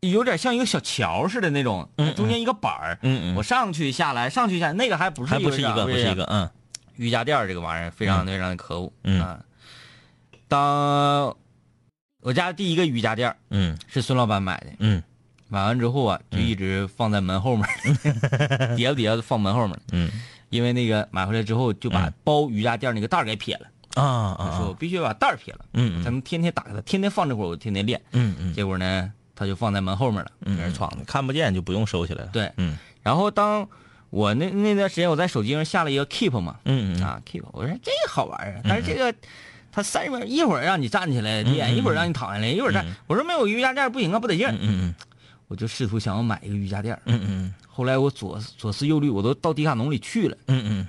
有点像一个小桥似的那种，嗯嗯中间一个板儿，嗯嗯，我上去下来，上去下来，那个还不是还不是一个，不不是一个，嗯瑜伽垫儿这个玩意儿，非常非常的可恶。嗯。啊，当我家第一个瑜伽垫儿嗯。是孙老板买的，嗯。买完之后啊，就一直放在门后面，叠底下放门后面，嗯。因为那个买回来之后就把嗯。包瑜伽垫儿那个袋儿给撇了，啊啊说我啊，必须把袋儿撇了，嗯嗯。才能天天打开它，天天放这会儿，我天天练。嗯嗯。结果呢，他就放在门后面了，在那儿闯的。看不见就不用收起来了。对，嗯。然后当我那那段时间我在手机上下了一个 Keep 嘛，嗯嗯。啊 Keep，我说这个好玩啊，但是这个它三十秒一会儿让你站起来练，一会儿让你躺下来，一会儿站，我说没有瑜伽垫不行啊，不得劲儿嗯，嗯我就试图想要买一个瑜伽垫，嗯嗯后来我左左思右虑，我都到迪卡侬里去了，嗯嗯。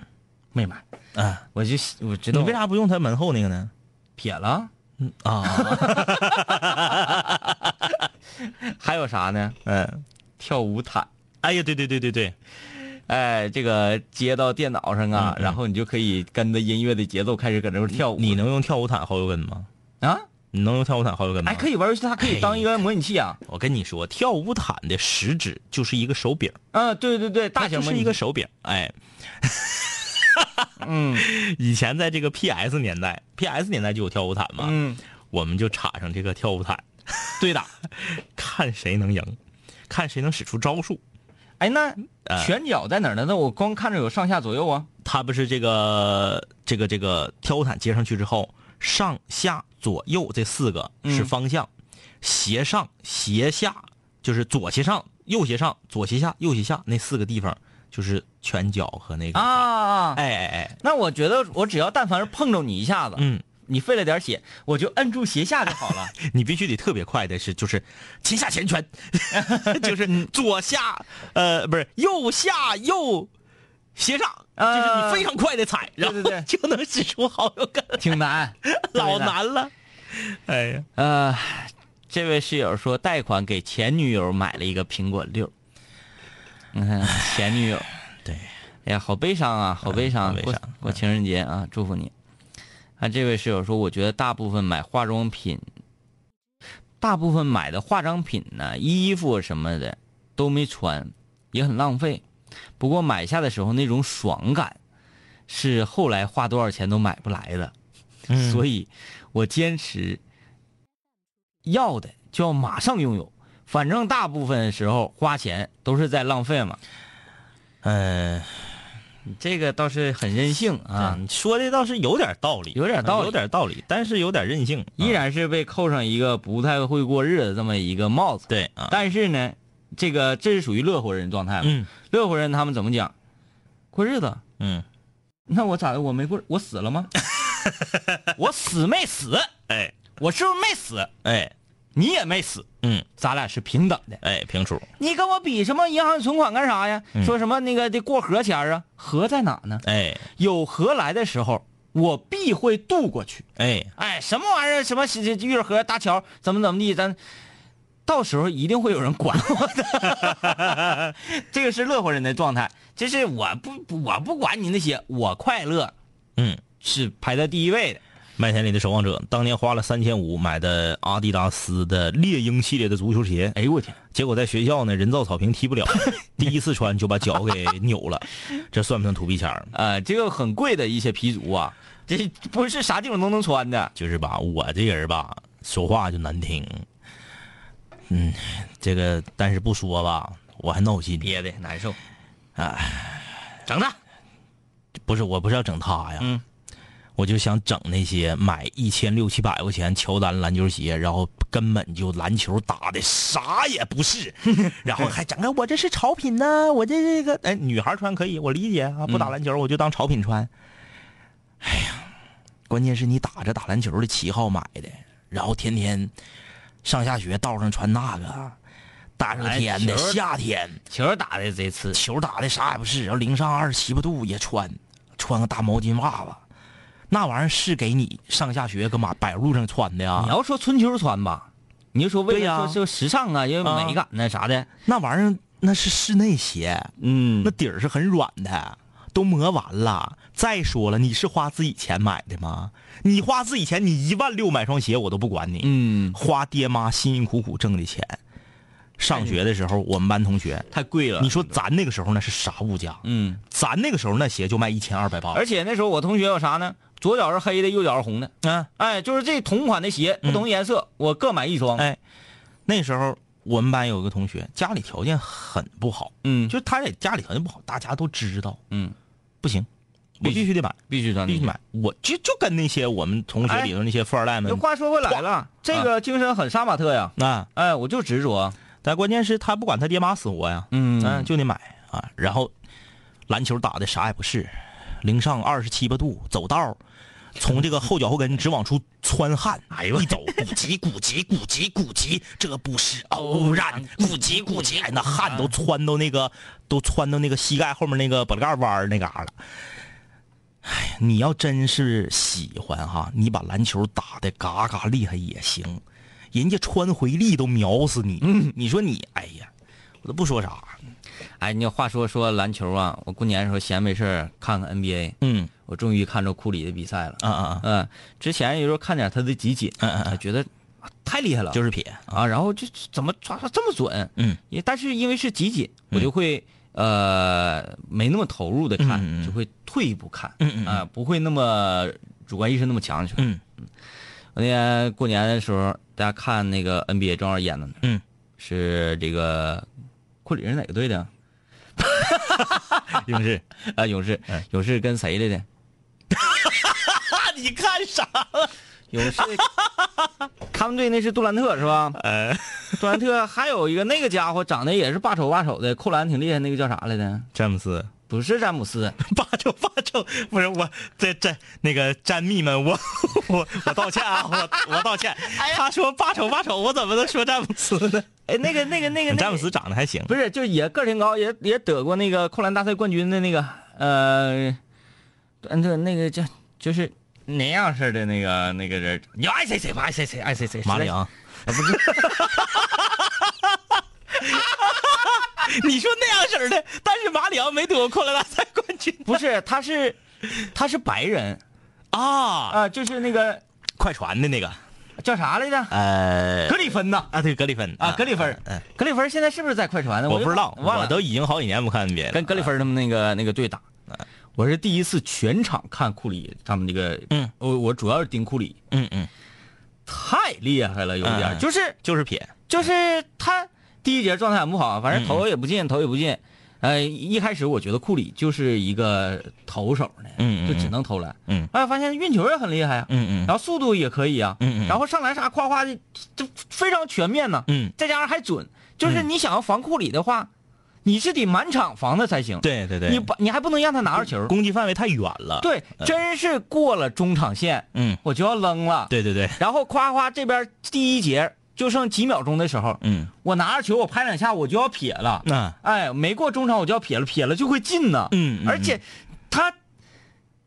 没买，嗯啊，我就我知道你为啥不用它门后那个呢？撇了？嗯啊，还有啥呢？嗯，跳舞毯。哎呀，对对对对对，哎，这个接到电脑上啊，嗯嗯然后你就可以跟着音乐的节奏开始搁那块跳舞。你能用跳舞毯好友跟吗？啊？你能用跳舞毯好友跟吗？哎，可以玩游戏，它可以当一个模拟器啊。我跟你说，跳舞毯的实质就是一个手柄，啊，对对对，大型模拟器一个手柄。哎，嗯 以前在这个 PS 年代，PS 年代就有跳舞毯嘛，嗯，我们就插上这个跳舞毯，对打。看谁能赢，看谁能使出招数。哎，那呃拳脚在哪儿呢？那我光看着有上下左右啊。他不是这个这个这个跳舞毯接上去之后，上下左右这四个是方向，斜上斜下就是左斜上右斜上左斜下右斜下那四个地方就是拳脚和那个啊，啊，哎哎哎，那我觉得我只要但凡是碰着你一下子，嗯，你费了点血，我就摁住斜下就好了。你必须得特别快的是就是前下前拳，就是左下呃不是右下右斜上，就是你非常快的踩，然后就能使出好友感，挺难，老。难了。哎呀，呃，这位室友说贷款给前女友买了一个苹果六。你看前女友，对，哎呀，好悲伤啊，好悲伤！过好悲伤过情人节啊，祝福你。啊，这位室友说，我觉得大部分买化妆品，大部分买的化妆品呢，衣服什么的都没穿，也很浪费。不过买下的时候那种爽感，是后来花多少钱都买不来的。嗯所以，我坚持要的就要马上拥有。反正大部分时候花钱都是在浪费嘛。嗯你这个倒是很任性啊说的倒是有点道理，有点道理有点道理，但是有点任性，依然是被扣上一个不太会过日子这么一个帽子。对啊，但是呢，这个这是属于乐活人状态嘛。嗯乐活人他们怎么讲？过日子？嗯，那我咋的？我没过，我死了吗？我死没死？哎我是不是没死？哎你也没死，嗯咱俩是平等的。哎，平处，你跟我比什么银行存款干啥呀？说什么那个得过河钱啊？河在哪呢？哎有河来的时候，我必会渡过去。哎，哎，什么玩意儿？什么这这运河搭桥怎么怎么地？咱到时候一定会有人管我的。这个是乐活人的状态，就是我不我不管你那些，我快乐嗯，是排在第一位的。麦田里的守望者当年花了三千五买的阿迪达斯的猎鹰系列的足球鞋，哎呦我天，结果在学校呢人造草坪踢不了，第一次穿就把脚给扭了，这算不算土逼钱儿？呃，这个很贵的一些皮足啊，这不是啥地方都能穿的。就是吧，我这人吧，说话就难听，嗯，这个但是不说吧，我还闹心。憋的难受。整他，不是，我不是要整他呀，嗯，我就想整那些买一千六七百块钱乔丹篮球鞋，然后根本就篮球打的啥也不是，然后还整个我这是潮品呢，我这这个哎，女孩穿可以，我理解啊，不打篮球我就当潮品穿。哎呀，关键是你打着打篮球的旗号买的，然后天天上下学道上穿那个，大热天的夏天。球打的贼次，球打的啥也不是，然后零上二十七八度也穿，穿个大毛巾袜子，那玩意儿是给你上下学搁马柏油路上穿的呀你？要说春秋穿吧，你就说为了说就时尚啊，因为啊美感呢啥的，那玩意儿那是室内鞋，嗯那底儿是很软的，都磨完了。再说了，你是花自己钱买的吗？你花自己钱，你一万六买双鞋我都不管你，嗯，花爹妈辛辛苦苦挣的钱。上学的时候，我们班同学，太贵了。你说咱那个时候那是啥物价？嗯，咱那个时候那鞋就卖一千二百八，而且那时候我同学有啥呢？左脚是黑的，右脚是红的。嗯。哎，就是这同款的鞋，不同颜色，我各买一双。哎，那时候我们班有个同学，家里条件很不好，嗯，就是他也家里条件不好，大家都知道，嗯，不行，我必须得买，必须穿必须买。我就就跟那些我们同学里头那些富二代们那，话说回来了，这个精神很杀马特呀。啊，哎，我就执着。但关键是他不管他爹妈死活呀，嗯嗯，就得买啊。然后篮球打的啥也不是，零上二十七八度，走道儿从这个后脚后跟直往出窜汗，哎呦，一走咕叽咕叽咕叽咕叽，这不是偶然，咕叽咕叽，哎，那汗都窜到那个都窜到那个膝盖后面那个脖子盖弯儿那嘎了。哎呀，你要真是喜欢哈，你把篮球打的嘎嘎厉害也行，人家穿回力都秒死你。嗯，你说你，哎呀，我都不说啥。哎，你话说说篮球啊，我过年的时候闲没事儿看看 NBA，嗯我终于看着库里的比赛了。啊啊啊，嗯，之前有时候看点他的集锦，嗯嗯嗯哎觉得啊太厉害了，就是撇。啊，然后就怎么抓抓这么准？嗯，也但是因为是集锦，我就会呃没那么投入的看，嗯嗯嗯就会退一步看，嗯嗯嗯啊，不会那么主观意识那么强去。嗯我那天过年的时候，大家看那个 NBA 正好演的呢，嗯，是这个库里是哪个队的？勇士，啊，勇士嗯，勇士跟谁来的？你看啥？勇士，他们队那是杜兰特是吧？呃，杜兰特还有一个那个家伙长得也是霸丑霸丑的，扣篮挺厉害，那个叫啥来的？詹姆斯，不是詹姆斯，八丑八丑，不是我，这这那个詹密们，我我我道歉啊，我我道歉。他说八丑八丑，我怎么能说詹姆斯呢？哎，那个那个那个詹姆斯长得还行，不是，就是也个儿挺高，也也得过那个扣篮大赛冠军的那个呃，嗯，这那个叫就是那样式的那个那个人，你爱谁谁吧，爱谁谁爱谁谁。马里昂。啊，不是，你说那样式的，但是马里昂没得过扣篮大赛冠军不是，他是他是白人。啊，啊、就是那个快船的那个，叫啥来着？呃格里芬呐。啊，对，格里芬啊，格里芬，嗯，格里芬现在是不是在快船呢？我不知道。我都已经好几年不看 NBA 了。跟格里芬他们那个那个队打，我是第一次全场看库里他们那个，嗯，我我主要是盯库里，嗯嗯，太厉害了，有点就是就是撇，就是他第一节状态很不好，反正嗯投也不进，投也不进。呃，一开始我觉得库里就是一个投手呢，嗯嗯就只能投篮。嗯哎，发现运球也很厉害啊，嗯嗯然后速度也可以啊，嗯嗯然后上篮啥夸夸的，就非常全面呢。嗯，再加上还准，就是你想要防库里的话，你是得满场防他才行。，对对对，你把你还不能让他拿着球。攻击范围太远了。，对，真是过了中场线，嗯，我就要扔了。对对对，然后夸夸这边第一节就剩几秒钟的时候，嗯，我拿着球我拍两下我就要撇了，那哎，没过中场我就要撇了，撇了就会进呢，嗯嗯而且他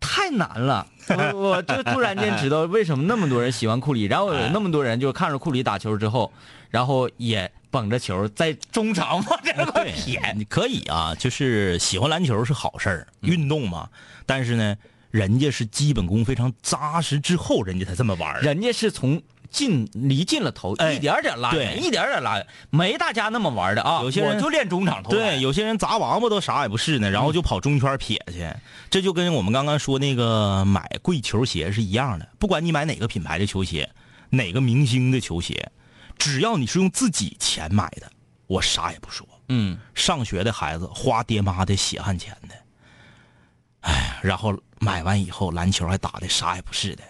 太太难了。我 我就突然间知道为什么那么多人喜欢库里，然后有那么多人就看着库里打球之后，然后也捧着球在中场往这块撇。你可以啊，就是喜欢篮球是好事儿，运动嘛。但是呢，人家是基本功非常扎实之后，人家才这么玩儿。人家是从近离近了投，哎一点点拉对远，一点点拉远，没大家那么玩的啊。有些人我就练中场投篮，对，有些人砸王八都啥也不是呢，然后就跑中圈撇去，这就跟我们刚刚说那个买贵球鞋是一样的。不管你买哪个品牌的球鞋，哪个明星的球鞋，只要你是用自己钱买的，我啥也不说。嗯，上学的孩子花爹妈的血汗钱的，哎，然后买完以后篮球还打的啥也不是的，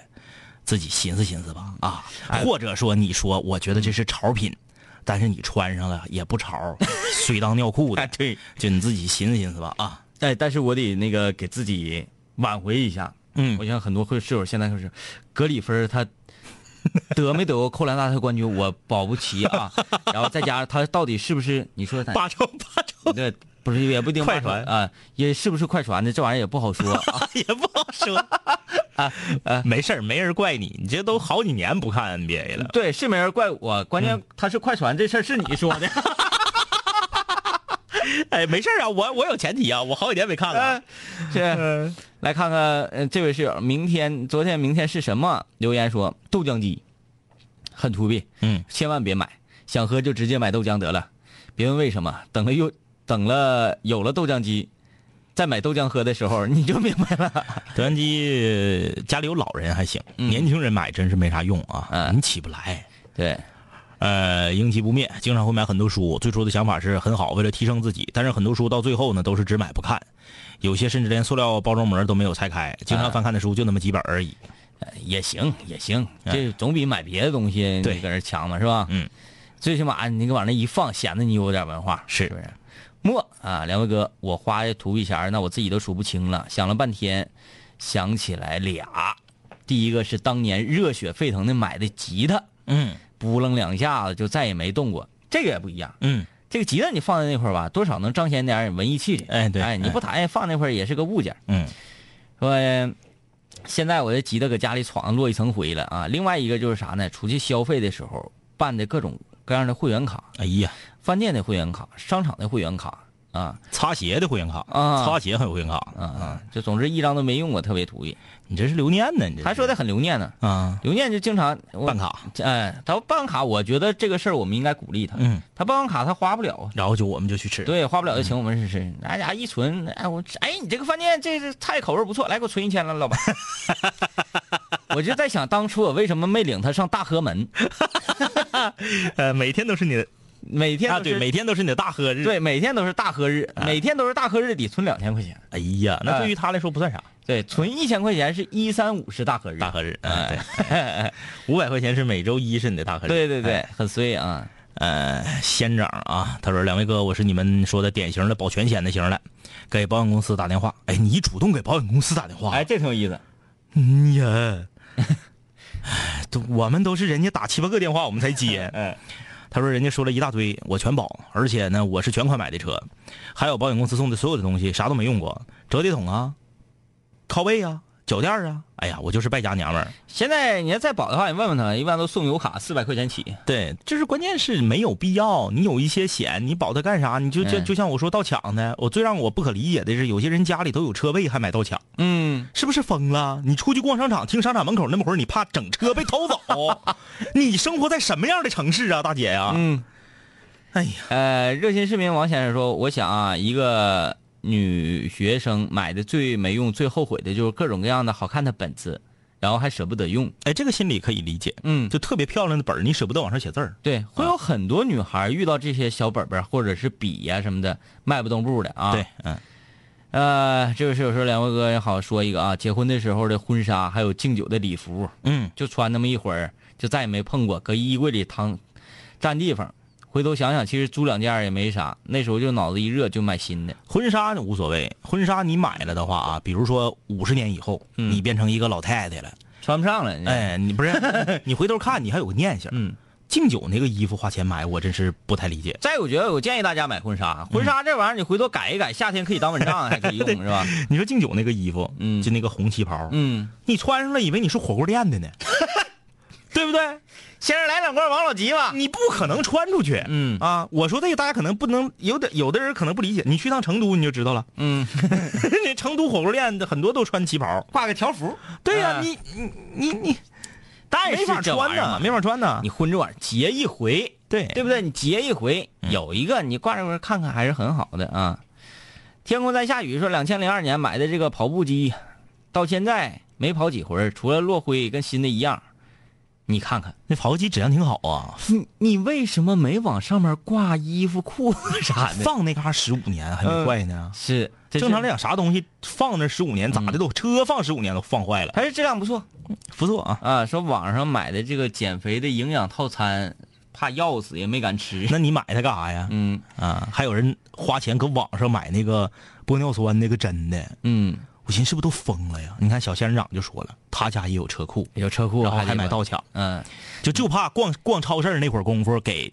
自己寻思寻思吧啊，或者说你说我觉得这是潮品，但是你穿上了也不潮，水当尿裤的，对，就你自己寻思寻思吧啊，哎，但是我得那个给自己挽回一下。嗯。我想很多会室友现在就是格里芬儿他 得没得过扣篮大赛冠军，我保不齐啊。然后再加上他到底是不是你说他八抽八抽对不是也不一定快船啊，也是不是快船的这玩意儿也不好说啊。也不好说啊没事儿没人怪你，你这都好几年不看 NBA 了，对，是没人怪我，关键他是快船这事儿是你说的。哎，没事儿啊，我我有前提啊，我好几年没看了，是，来看看，呃，这位室友，明天、昨天、明天是什么？留言说豆浆机，很土鳖，嗯，千万别买，想喝就直接买豆浆得了，别问为什么，等了又等了有了豆浆机，再买豆浆喝的时候你就明白了。豆浆机家里有老人还行，年轻人买真是没啥用啊，嗯你起不来。对，呃，英奇不灭，经常会买很多书。最初的想法是很好，为了提升自己，但是很多书到最后呢，都是只买不看，有些甚至连塑料包装膜都没有拆开，经常翻看的书就那么几本而已。呃也行也行，这总比买别的东西对你搁这强嘛，是吧？嗯，最起码你给往那一放，显得你有点文化，是是不是？莫啊，两位哥，我花的图币钱那我自己都数不清了，想了半天，想起来俩。第一个是当年热血沸腾的买的吉他，嗯扑棱两下子就再也没动过。这个也不一样，嗯，这个吉他你放在那块儿吧，多少能彰显点文艺气质。哎对哎，你不弹也放那块儿也是个物件。嗯说现在我的吉他搁家里闯上落一层灰了啊。另外一个就是啥呢？出去消费的时候办的各种各样的会员卡，哎呀，饭店的会员卡、商场的会员卡啊擦鞋的会员卡啊擦鞋还有会员卡啊啊！就总之一张都没用过，特别土意。你这是留念呢？你这还说的很留念呢，啊，留念就经常办卡，哎，他办卡，我觉得这个事儿我们应该鼓励他。嗯，他办完卡他花不了啊。然后就我们就去吃。对，花不了就请我们吃吃。哎呀，一存，哎我，哎，你这个饭店这这菜口味不错，来给我存一千了，老板。我就在想，当初我为什么没领他上大河门？呃，每天都是你的啊，每天啊对，每天都是你的大喝日。，对每天都是大喝日，每天都是大喝日得存两千块钱。哎呀，那对于他来说不算啥。对，存一千块钱是一三五是大喝日。大喝日，啊，对，五百块钱是每周一是你的大喝日。对对对哎，很衰啊。呃，仙长啊，他说：“两位哥，我是你们说的典型的保全险的型的，给保险公司打电话。哎，你主动给保险公司打电话？哎，这挺有意思。嗯呀，哎 都我们都是人家打七八个电话我们才接。嗯，他说人家说了一大堆，我全保，而且呢，我是全款买的车，还有保险公司送的所有的东西，啥都没用过，折叠桶啊，靠背啊，脚垫啊，哎呀，我就是败家娘们儿。现在你要再保的话，你问问他，一般都送油卡四百块钱起。对，就是关键是没有必要。你有一些险，你保它干啥？你就就嗯就像我说盗抢的，我最让我不可理解的是，有些人家里都有车位还买盗抢，嗯，是不是疯了？你出去逛商场，听商场门口那么会儿，你怕整车被偷走？你生活在什么样的城市啊，大姐呀、嗯，哎呀，呃，热心市民王先生说，我想啊，一个女学生买的最没用、最后悔的就是各种各样的好看的本子，然后还舍不得用。哎，这个心理可以理解。嗯，就特别漂亮的本儿，你舍不得往上写字儿。对，会有很多女孩遇到这些小本本或者是笔呀、什么的，迈不动步的啊。对，，嗯，呃，这个是有时候两位哥也好说一个啊，结婚的时候的婚纱，还有敬酒的礼服，嗯，就穿那么一会儿，就再也没碰过，搁衣柜里躺占地方。回头想想，其实租两件也没啥，那时候就脑子一热就买新的。婚纱无所谓，婚纱你买了的话啊，比如说五十年以后，嗯你变成一个老太太了，穿不上了。，哎，你不是 你回头看，你还有个念想。嗯，敬酒那个衣服花钱买，我真是不太理解。再有，我觉得我建议大家买婚纱，婚纱这玩意儿你回头改一改，夏天可以当蚊帐，还可以用，是吧？你说敬酒那个衣服，嗯就那个红旗袍，嗯，你穿上了以为你是火锅店的呢，对不对？先生来两罐王老吉吧。你不可能穿出去，嗯啊，我说这个大家可能不能有点有的人可能不理解，你去趟成都你就知道了，嗯，那成都火锅店的很多都穿旗袍，挂个条幅。对呀、哎你你你你但是没法穿呢没法穿呢，你混这玩意儿结一回，对对不对？你结一回，嗯有一个你挂这块看看还是很好的啊。天空在下雨说，两千零二年买的这个跑步机，到现在没跑几回，除了落灰跟新的一样。你看看，那跑步机质量挺好啊，你你为什么没往上面挂衣服、裤子啥的？放那嘎十五年还没坏呢。是这正常来讲，啥东西放那十五年咋的都，车放十五年都放坏了，还是质量不错不错啊。啊。说网上买的这个减肥的营养套餐，怕药死也没敢吃。那你买它干啥呀？嗯啊，还有人花钱搁网上买那个玻尿酸那个针的，嗯，我寻思是不是都疯了呀？你看小仙人掌就说了，他家也有车库，有车库然后还买盗抢，嗯。就就怕逛逛超市那会儿功夫给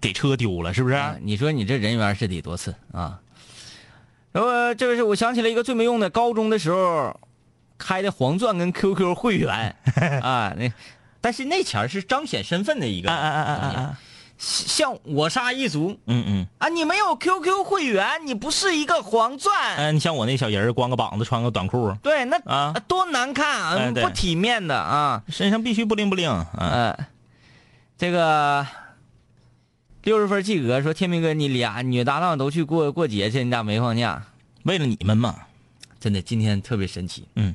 给车丢了，是不是？啊，你说你这人缘是得多次啊？然后这个是我想起了一个最没用的，高中的时候开的黄钻跟 QQ 会员 啊，那但是那钱是彰显身份的一个啊啊啊啊啊！像我杀一族。嗯嗯，啊，你没有 QQ 会员，你不是一个黄钻，哎，你像我那小人儿光个膀子穿个短裤，对，那啊？多难看啊，哎不体面的啊。身上必须不灵不灵嗯！呃，这个六十分及格说，天明哥，你俩女搭档都去过过节去，你咋没放假？为了你们嘛，真的，今天特别神奇，嗯。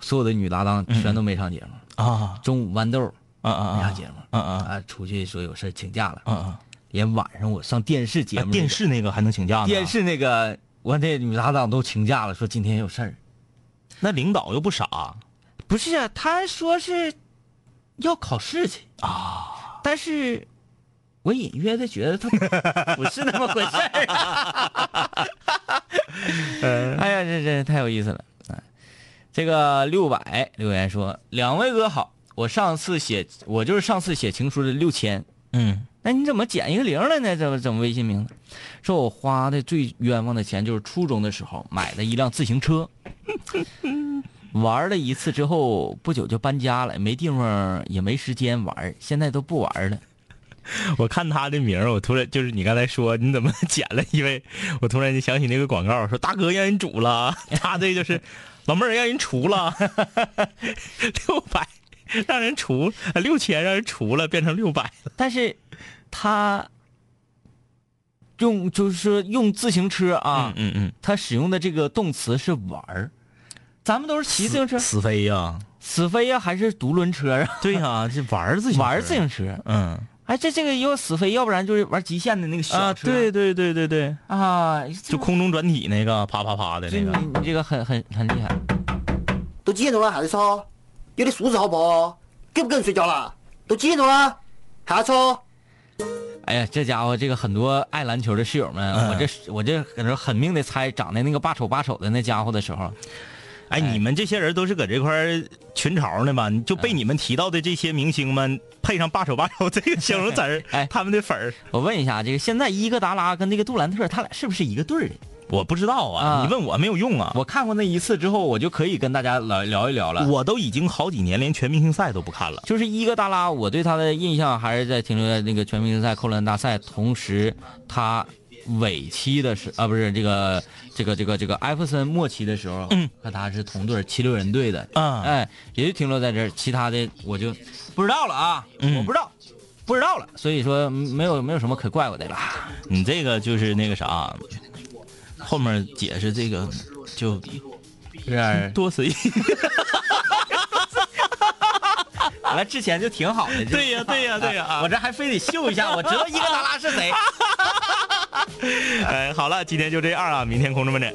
所有的女搭档全都没上节目。啊。中午豌豆啊啊啊节目，啊啊啊，出去说有事请假了。啊啊！连晚上我上电视节哎目、电视那个还能请假呢？电视那个，我那女搭档都请假了，说今天有事儿。那领导又不傻，不是啊，他说是要考试去啊，但是我隐约的觉得他 不是那么回事儿、啊。哎呀，这这太有意思了。啊这个六百留言说：“两位哥好，我上次写我就是上次写情书的六千，嗯，那你怎么减一个零了呢？怎么怎么微信名字？说我花的最冤枉的钱就是初中的时候买的一辆自行车，玩了一次之后不久就搬家了，没地方也没时间玩，现在都不玩了。我看他的名儿，我突然就是你刚才说你怎么减了一位，我突然就想起那个广告，说大哥让人煮了，他这就是老妹儿让人除了，六百让人除六千让人除了，变成六百了。但是他用就是说用自行车啊，嗯嗯他使用的这个动词是玩儿。咱们都是骑自行车，死飞呀、死飞呀，还是独轮车啊？对呀、这玩儿自行车 玩儿自行车，嗯哎，这这个要死飞，要不然就是玩极限的那个小啊，车对对对对对，啊，就空中转体那个啪啪啪的那个。你你这个很很很厉害。都几点钟了还在吵？有点素质好不好？给不给人睡觉了？都几点钟了还要吵？哎呀，这家伙，这个很多爱篮球的室友们，嗯我这我这搁这狠命的猜，长得那个八丑八丑的那家伙的时候，哎，你们这些人都是搁这块儿群嘲呢吧？就被你们提到的这些明星们配上“八丑八丑”这个形容词儿，哎他们的粉儿，我问一下，这个现在伊戈达拉跟那个杜兰特，他俩是不是一个队儿的？我不知道啊，啊你问我没有用啊。我看过那一次之后，我就可以跟大家聊聊一聊了。我都已经好几年连全明星赛都不看了。就是伊戈达拉，我对他的印象还是在停留在那个全明星赛、扣篮大赛，同时他尾期的时啊，不是这个这个这个这个艾弗森末期的时候，嗯，和他是同队七六人队的，嗯哎，也就停留在这儿，其他的我就不知道了啊，嗯我不知道，不知道了，所以说嗯没有没有什么可怪我的了。你这个就是那个啥，后面解释这个就有点多此一。完了之前就挺好的，对呀对呀对呀啊我这还非得秀一下，我知道伊格达拉是谁。哎，好了，今天就这样啊，明天空中门诊。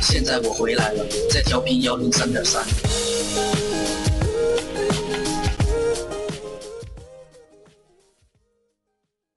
现在我回来了，在调频幺零三点三。